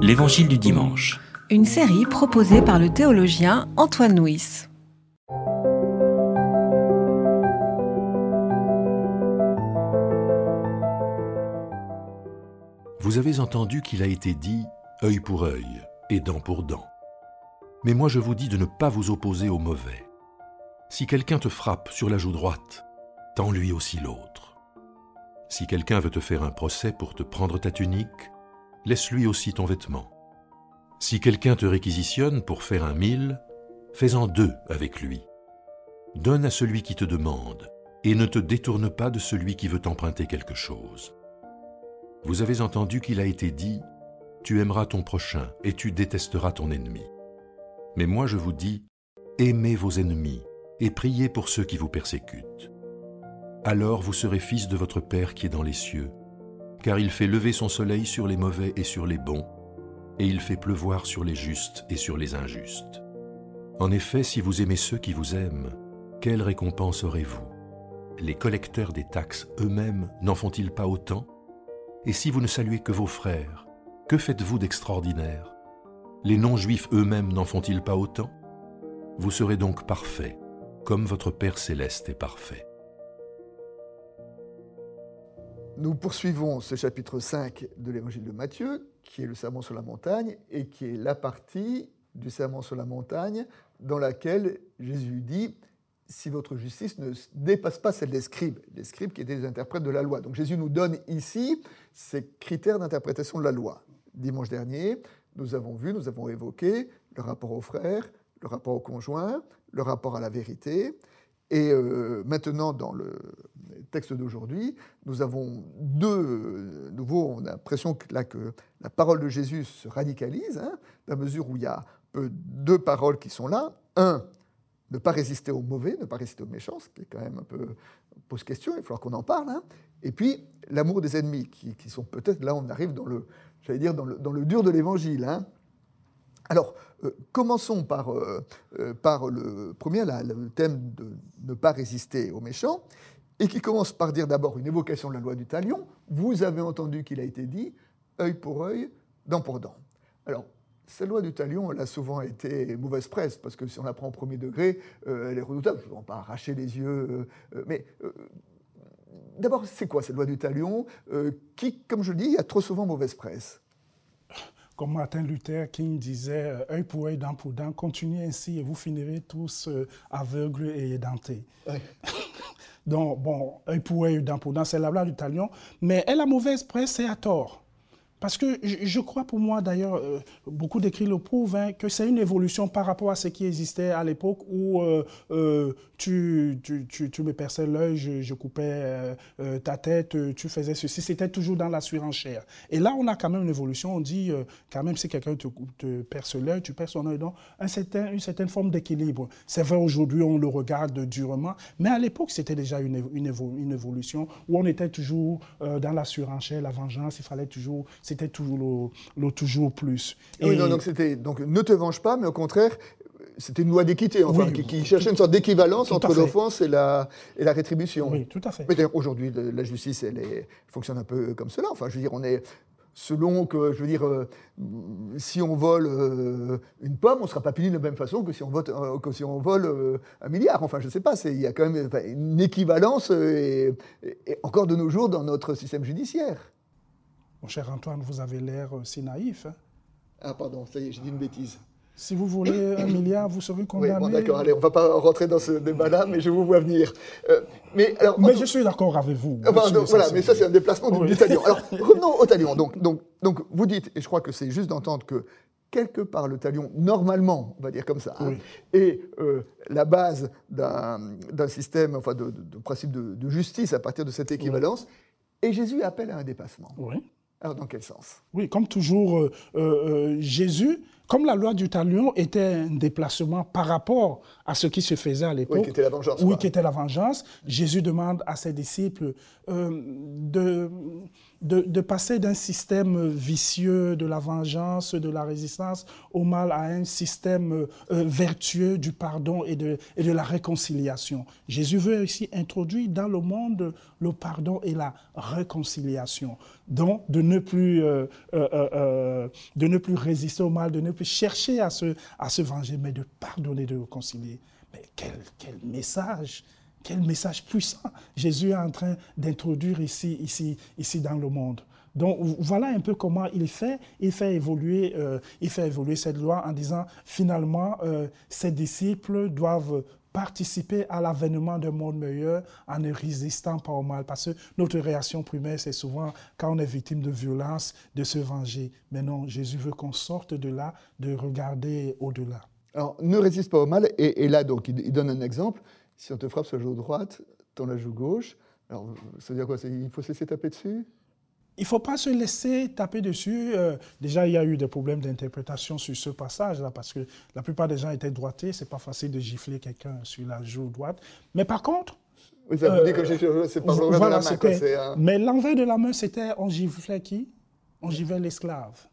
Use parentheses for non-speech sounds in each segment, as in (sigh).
L'Évangile du dimanche. Une série proposée par le théologien Antoine Nuis. Vous avez entendu qu'il a été dit œil pour œil et dent pour dent. Mais moi je vous dis de ne pas vous opposer au mauvais. Si quelqu'un te frappe sur la joue droite, tends lui aussi l'autre. Si quelqu'un veut te faire un procès pour te prendre ta tunique, laisse-lui aussi ton vêtement. Si quelqu'un te réquisitionne pour faire un mille, fais-en deux avec lui. Donne à celui qui te demande, et ne te détourne pas de celui qui veut t'emprunter quelque chose. Vous avez entendu qu'il a été dit, Tu aimeras ton prochain et tu détesteras ton ennemi. Mais moi je vous dis, aimez vos ennemis et priez pour ceux qui vous persécutent. Alors vous serez fils de votre Père qui est dans les cieux, car il fait lever son soleil sur les mauvais et sur les bons, et il fait pleuvoir sur les justes et sur les injustes. En effet, si vous aimez ceux qui vous aiment, quelle récompense aurez-vous? Les collecteurs des taxes eux-mêmes n'en font-ils pas autant? Et si vous ne saluez que vos frères, que faites-vous d'extraordinaire? Les non-juifs eux-mêmes n'en font-ils pas autant? Vous serez donc parfaits, comme votre Père céleste est parfait. Nous poursuivons ce chapitre 5 de l'évangile de Matthieu, qui est le sermon sur la montagne, et qui est la partie du sermon sur la montagne dans laquelle Jésus dit si votre justice ne dépasse pas celle des scribes, les scribes qui étaient les interprètes de la loi. Donc Jésus nous donne ici ces critères d'interprétation de la loi. Dimanche dernier, nous avons vu, nous avons évoqué le rapport aux frères, le rapport au conjoint, le rapport à la vérité. Et euh, maintenant, dans le texte d'aujourd'hui, nous avons deux nouveaux. On a l'impression que, là, que la parole de Jésus se radicalise, hein, dans la mesure où il y a deux paroles qui sont là. Un, ne pas résister au mauvais, ne pas résister aux méchants, ce qui est quand même un peu pose question, il va qu'on en parle. Hein. Et puis, l'amour des ennemis, qui, sont peut-être, là on arrive dans le, j'allais dire, dans le dur de l'évangile. Hein. Alors, euh, commençons par, euh, euh, par le premier, le thème de ne pas résister aux méchants, et qui commence par dire d'abord une évocation de la loi du talion. Vous avez entendu qu'il a été dit œil pour œil, dent pour dent. Alors, cette loi du talion, elle a souvent été mauvaise presse, parce que si on la prend au premier degré, elle est redoutable. Je ne pas arracher les yeux, mais d'abord, c'est quoi cette loi du talion? Qui, comme je le dis, a trop souvent mauvaise presse? Comme Martin Luther King disait, œil pour œil, dent pour dent, continuez ainsi et vous finirez tous aveugles et édentés. Oui. (laughs) Donc, bon, œil pour œil, dent pour dent, c'est la loi du talion, mais elle a mauvaise presse, c'est à tort. Parce que je crois pour moi, d'ailleurs, euh, beaucoup d'écrits le prouvent, hein, que c'est une évolution par rapport à ce qui existait à l'époque où euh, euh, tu, tu, tu, me perçais l'œil, je, coupais ta tête, tu faisais ceci. C'était toujours dans la surenchère. Et là, on a quand même une évolution. On dit, quand même, si quelqu'un te, te, perce l'œil, tu perces son œil. Donc, un certain, une certaine forme d'équilibre. C'est vrai, aujourd'hui, on le regarde durement. Mais à l'époque, c'était déjà une, une, évolution où on était toujours dans la surenchère, la vengeance. Il fallait toujours c'était toujours le, toujours plus. Et oui, non, donc ne te venge pas, mais au contraire, c'était une loi d'équité, enfin, qui, cherchait une sorte d'équivalence entre l'offense et la, et la rétribution. Oui, tout à fait. Mais aujourd'hui, la justice, elle, est, fonctionne un peu comme cela. Enfin, je veux dire, on est selon que, je veux dire, euh, si on vole euh, une pomme, on ne sera pas puni de la même façon que si on, vote, euh, que si on vole un milliard. Enfin, je ne sais pas, il y a quand même une équivalence, et, encore de nos jours, dans notre système judiciaire. Mon cher Antoine, vous avez l'air euh, si naïf. Hein. ah, pardon, ça y est, j'ai dit une bêtise. Si vous voulez (coughs) un milliard, vous serez condamné. Oui, bon, d'accord, allez, on ne va pas rentrer dans ce débat-là, mais je vous vois venir. Euh, mais alors, mais je suis d'accord avec vous. voilà, mais ça, c'est un déplacement du, talion. Alors, (laughs) revenons au talion. Donc, donc, donc, vous dites, et je crois que c'est juste d'entendre que quelque part le talion, normalement, on va dire comme ça, hein, est euh, la base d'un système, enfin, de, principe de, justice à partir de cette équivalence. Et Jésus appelle à un dépassement. Oui. Alors, dans quel sens? Oui, comme toujours, euh, euh, euh, Jésus, comme la loi du talion était un déplacement par rapport à ce qui se faisait à l'époque. Oui, qui était la vengeance. Oui, qui était la vengeance. Jésus demande à ses disciples de, de, passer d'un système vicieux de la vengeance, de la résistance au mal à un système euh, vertueux du pardon et de, et de la réconciliation. Jésus veut aussi introduire dans le monde le pardon et la réconciliation. Donc, de ne plus, euh, euh, de ne plus résister au mal, de ne chercher à se, à se venger, mais de pardonner, de réconcilier. Mais quel, quel message quel message puissant Jésus est en train d'introduire ici, ici, ici dans le monde. Donc voilà un peu comment il fait, il fait évoluer, euh, il fait évoluer cette loi en disant finalement euh, ses disciples doivent participer à l'avènement d'un monde meilleur en ne résistant pas au mal. Parce que notre réaction primaire, c'est souvent, quand on est victime de violence, de se venger. Mais non, Jésus veut qu'on sorte de là, de regarder au-delà. Alors, ne résiste pas au mal. Et, là, donc, il, donne un exemple. Si on te frappe sur la joue droite, dans la joue gauche, alors ça veut dire quoi? Il faut se laisser taper dessus? Il ne faut pas se laisser taper dessus. Euh, déjà, il y a eu des problèmes d'interprétation sur ce passage-là, parce que la plupart des gens étaient droités. Ce n'est pas facile de gifler quelqu'un sur la joue droite. Mais par contre... Oui, ça dit que c'est pas l'envers de la main. Mais l'envers de la main, c'était on giflait qui? On giflait l'esclave.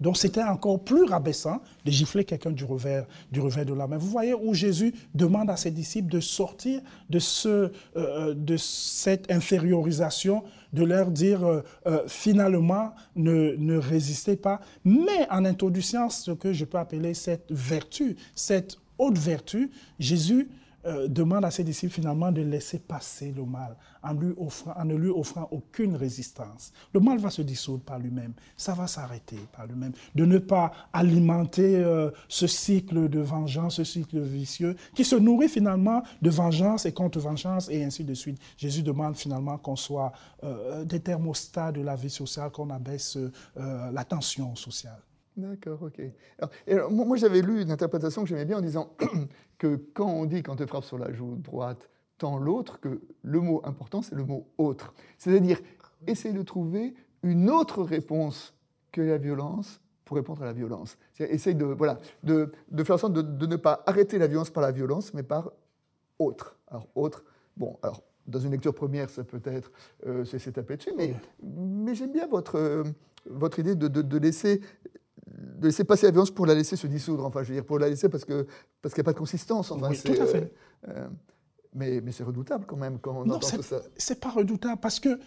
Donc c'était encore plus rabaissant de gifler quelqu'un du revers, du revers de la main. Vous voyez où Jésus demande à ses disciples de sortir de, ce, euh, euh, de cette infériorisation, de leur dire euh, finalement ne, ne résistez pas, mais en introduisant ce que je peux appeler cette vertu, cette haute vertu, Jésus euh, demande à ses disciples finalement de laisser passer le mal en, lui offrant, en ne lui offrant aucune résistance. Le mal va se dissoudre par lui-même, ça va s'arrêter par lui-même. De ne pas alimenter euh, ce cycle de vengeance, ce cycle vicieux qui se nourrit finalement de vengeance et contre-vengeance et ainsi de suite. Jésus demande finalement qu'on soit euh, des thermostats de la vie sociale, qu'on abaisse la tension sociale. D'accord, ok. Alors, moi, j'avais lu une interprétation que j'aimais bien en disant (clears throat) que quand on dit quand te frappe sur la joue droite, tant l'autre, que le mot important, c'est le mot autre. C'est-à-dire, essayer de trouver une autre réponse que la violence pour répondre à la violence. Essayer de, voilà, de, de faire en sorte de, de, ne pas arrêter la violence par la violence, mais par autre. Alors, autre, bon, alors, dans une lecture première, ça peut être euh, c'est taper dessus, mais, mais j'aime bien votre, euh, votre idée de, de, laisser de laisser passer la violence pour la laisser se dissoudre, enfin, je veux dire, pour la laisser parce qu'il parce qu'il n'y a pas de consistance. Enfin, oui, tout à fait. Euh, euh, mais, mais c'est redoutable quand même quand on non, entend tout ça. C'est pas redoutable parce que,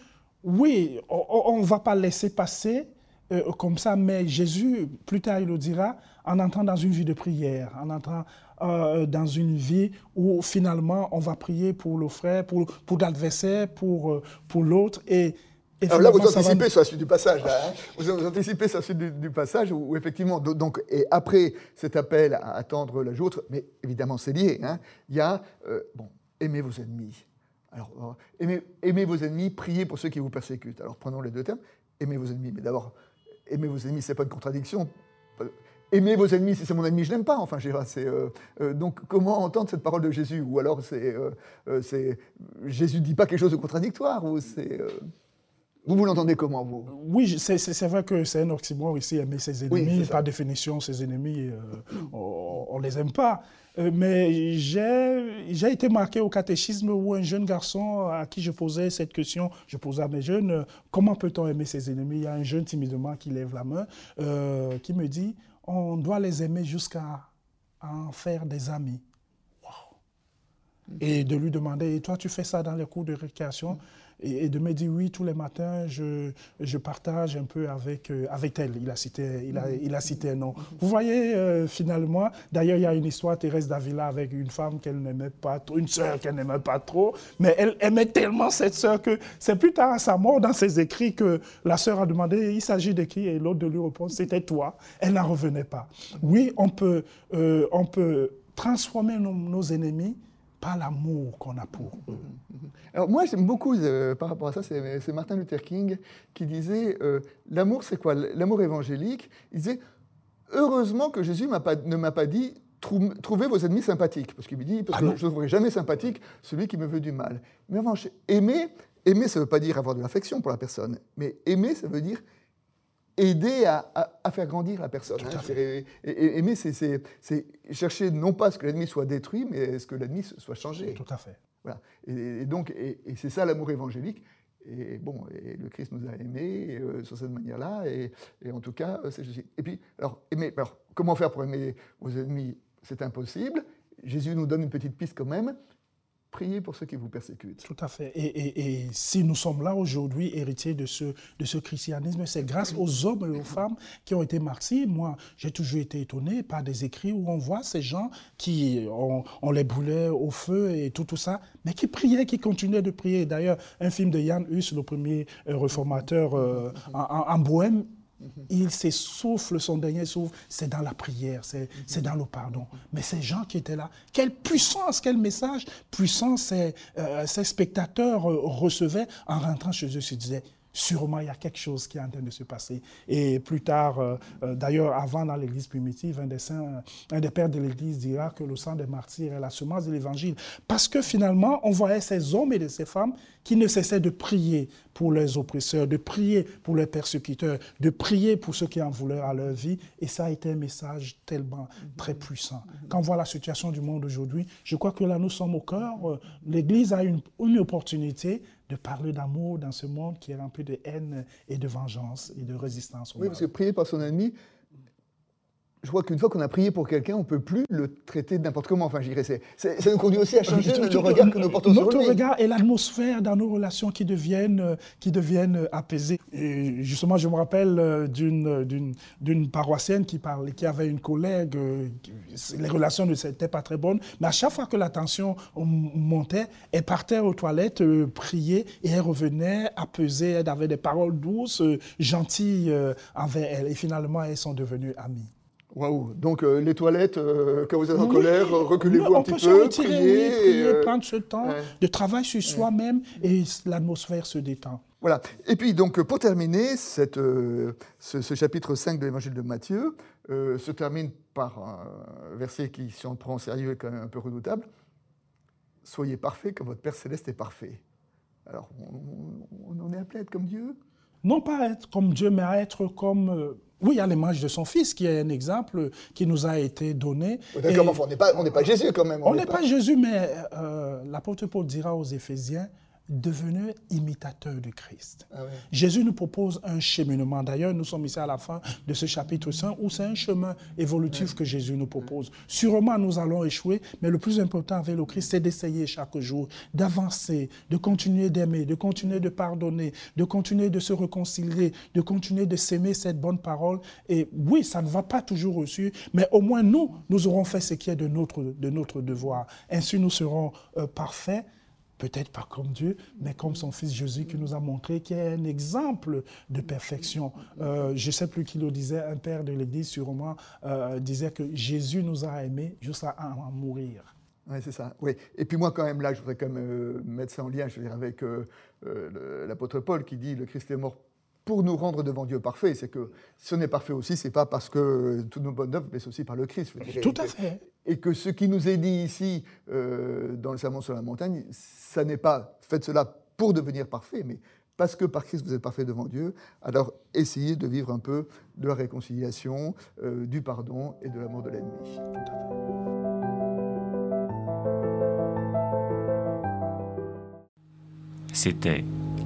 oui, on ne va pas laisser passer euh, comme ça, mais Jésus, plus tard, il le dira, en entrant dans une vie de prière, en entrant dans une vie où finalement on va prier pour le frère, pour, pour l'adversaire, pour, pour l'autre. Et alors là, vous anticipez sur la suite du passage. Hein. vous, anticipez sur la suite du, passage où, effectivement, donc, et après cet appel à attendre la joute, mais évidemment c'est lié, hein, il y a, euh, bon, aimez vos ennemis. Alors, euh, aimez, vos ennemis, priez pour ceux qui vous persécutent. Alors prenons les deux termes, aimez vos ennemis. Mais d'abord, aimez vos ennemis, c'est pas une contradiction. Aimez vos ennemis, si c'est mon ennemi, je l'aime pas. Enfin, c'est euh, donc comment entendre cette parole de Jésus? Ou alors c'est, c'est Jésus dit pas quelque chose de contradictoire ou c'est vous, vous l'entendez comment, vous? Oui, c'est vrai que c'est un oxymore ici, aimer ses ennemis. par définition, ses ennemis, euh, on ne les aime pas. Euh, mais j'ai été marqué au catéchisme où un jeune garçon à qui je posais cette question, je posais à mes jeunes, euh, comment peut-on aimer ses ennemis? Il y a un jeune timidement qui lève la main, qui me dit, on doit les aimer jusqu'à en faire des amis. Et de lui demander, et toi tu fais ça dans les cours de récréation? Et, de me dire oui, tous les matins, je, je partage un peu avec, euh, avec elle. Il a, cité, il, a, il a cité un nom. Vous voyez, euh, finalement, d'ailleurs, il y a une histoire, Thérèse Davila, avec une femme qu'elle n'aimait pas trop, une sœur qu'elle n'aimait pas trop, mais elle aimait tellement cette sœur que c'est plus tard à sa mort, dans ses écrits, que la sœur a demandé, il s'agit de qui? Et l'autre de lui répondre, c'était toi. Elle n'en revenait pas. Oui, on peut, euh, on peut transformer nos ennemis pas l'amour qu'on a pour. Eux. Alors moi, j'aime beaucoup, euh, par rapport à ça, c'est Martin Luther King qui disait, euh, l'amour, c'est quoi? L'amour évangélique, il disait, heureusement que Jésus ne m'a pas dit, trouvez vos ennemis sympathiques, parce qu'il me dit, parce ah que je ne trouverai jamais sympathique celui qui me veut du mal. Mais en revanche, aimer, aimer, ça ne veut pas dire avoir de l'affection pour la personne, mais aimer, ça veut dire aider à, faire grandir la personne. Hein. aimer, c'est chercher non pas à ce que l'ennemi soit détruit, mais à ce que l'ennemi soit changé. Tout à fait. Voilà. Et, donc, et, c'est ça l'amour évangélique. Et bon, et le Christ nous a aimés euh, sur cette manière-là, et, en tout cas, c'est Jésus. Et puis, alors, aimer, alors, comment faire pour aimer vos ennemis? C'est impossible. Jésus nous donne une petite piste quand même. Priez pour ceux qui vous persécutent. Tout à fait. Et, si nous sommes là aujourd'hui, héritiers de ce, christianisme, c'est grâce aux hommes et aux femmes qui ont été marqués. Moi, j'ai toujours été étonné par des écrits où on voit ces gens qui, on, les brûlait au feu et tout, tout ça, mais qui priaient, qui continuaient de prier. D'ailleurs, un film de Jan Hus, le premier euh, réformateur euh, en, en Bohème, il s'essouffle, son dernier souffle, c'est dans la prière, c'est dans le pardon. Mais ces gens qui étaient là, quelle puissance, quel message puissant ces, euh, spectateurs euh, recevaient en rentrant chez eux, se disaient, sûrement il y a quelque chose qui est en train de se passer. Et plus tard, euh, d'ailleurs, avant dans l'Église primitive, un des, saints, un des pères de l'Église dira que le sang des martyrs est la semence de l'Évangile. Parce que finalement, on voyait ces hommes et ces femmes qui ne cessaient de prier pour leurs oppresseurs, de prier pour leurs persécuteurs, de prier pour ceux qui en voulaient à leur vie. Et ça a été un message tellement très puissant. Quand on voit la situation du monde aujourd'hui, je crois que là, nous sommes au cœur. L'Église a une opportunité de parler d'amour dans ce monde qui est rempli de haine et de vengeance et de résistance. oui, parce que prier par son ennemi, je crois qu'une fois qu'on a prié pour quelqu'un, on ne peut plus le traiter n'importe comment. Enfin, je dirais, ça nous conduit aussi à changer le, regard que nous portons sur lui. Notre regard et l'atmosphère dans nos relations qui deviennent, euh, qui deviennent euh, apaisées. Et justement, je me rappelle euh, d'une paroissienne qui, parlait, qui avait une collègue, les relations ne s'étaient pas très bonnes, mais à chaque fois que la tension montait, elle partait aux toilettes, prier, et elle revenait apaisée, elle avait des paroles douces, gentilles envers elle. Et finalement, elles sont devenues amies. Waouh Donc euh, les toilettes, euh, quand vous êtes en colère, reculez-vous un petit peu, priez. prier, euh, prendre ce temps de travail sur soi-même et l'atmosphère se détend. Voilà. Et puis donc pour terminer, cette, ce, chapitre 5 de l'évangile de Matthieu se termine par un verset qui, si on le prend au sérieux, est quand même un peu redoutable. Soyez parfaits comme votre Père céleste est parfait. Alors on, on, est appelé à être comme Dieu? Non pas être comme Dieu, mais à être comme oui, il y a l'image de son fils qui est un exemple qui nous a été donné. on n'est pas, pas, Jésus quand même. On n'est pas... Jésus, mais euh, l'apôtre Paul dira aux Éphésiens, devenez imitateurs de Christ. Ah Jésus nous propose un cheminement. D'ailleurs, nous sommes ici à la fin de ce chapitre 5 où c'est un chemin évolutif que Jésus nous propose. Sûrement, nous allons échouer, mais le plus important avec le Christ, c'est d'essayer chaque jour, d'avancer, de continuer d'aimer, de continuer de pardonner, de continuer de se réconcilier, de continuer de s'aimer cette bonne parole. Et oui, ça ne va pas toujours reçu, mais au moins nous, nous aurons fait ce qui est de notre, de notre devoir. Ainsi, nous serons euh, parfaits peut-être pas comme Dieu, mais comme son Fils Jésus qui nous a montré qu'il est un exemple de perfection. Euh, je ne sais plus qui le disait, un père de l'Église sûrement euh, disait que Jésus nous a aimés jusqu'à en mourir. Oui, c'est ça. Oui. Et puis moi, quand même, là, je voudrais quand même euh, mettre ça en lien je veux dire, avec l'apôtre Paul qui dit le Christ est mort pour nous rendre devant Dieu parfait. C'est que si on est parfait aussi, c'est pas parce que toutes nos bonnes œuvres, mais c'est aussi par le Christ. Tout à fait. Et que ce qui nous est dit ici, euh, dans le Sermon sur la montagne, ça n'est pas faites cela pour devenir parfait, mais parce que par Christ vous êtes parfait devant Dieu, alors essayez de vivre un peu de la réconciliation, euh, du pardon et de l'amour de l'ennemi. C'était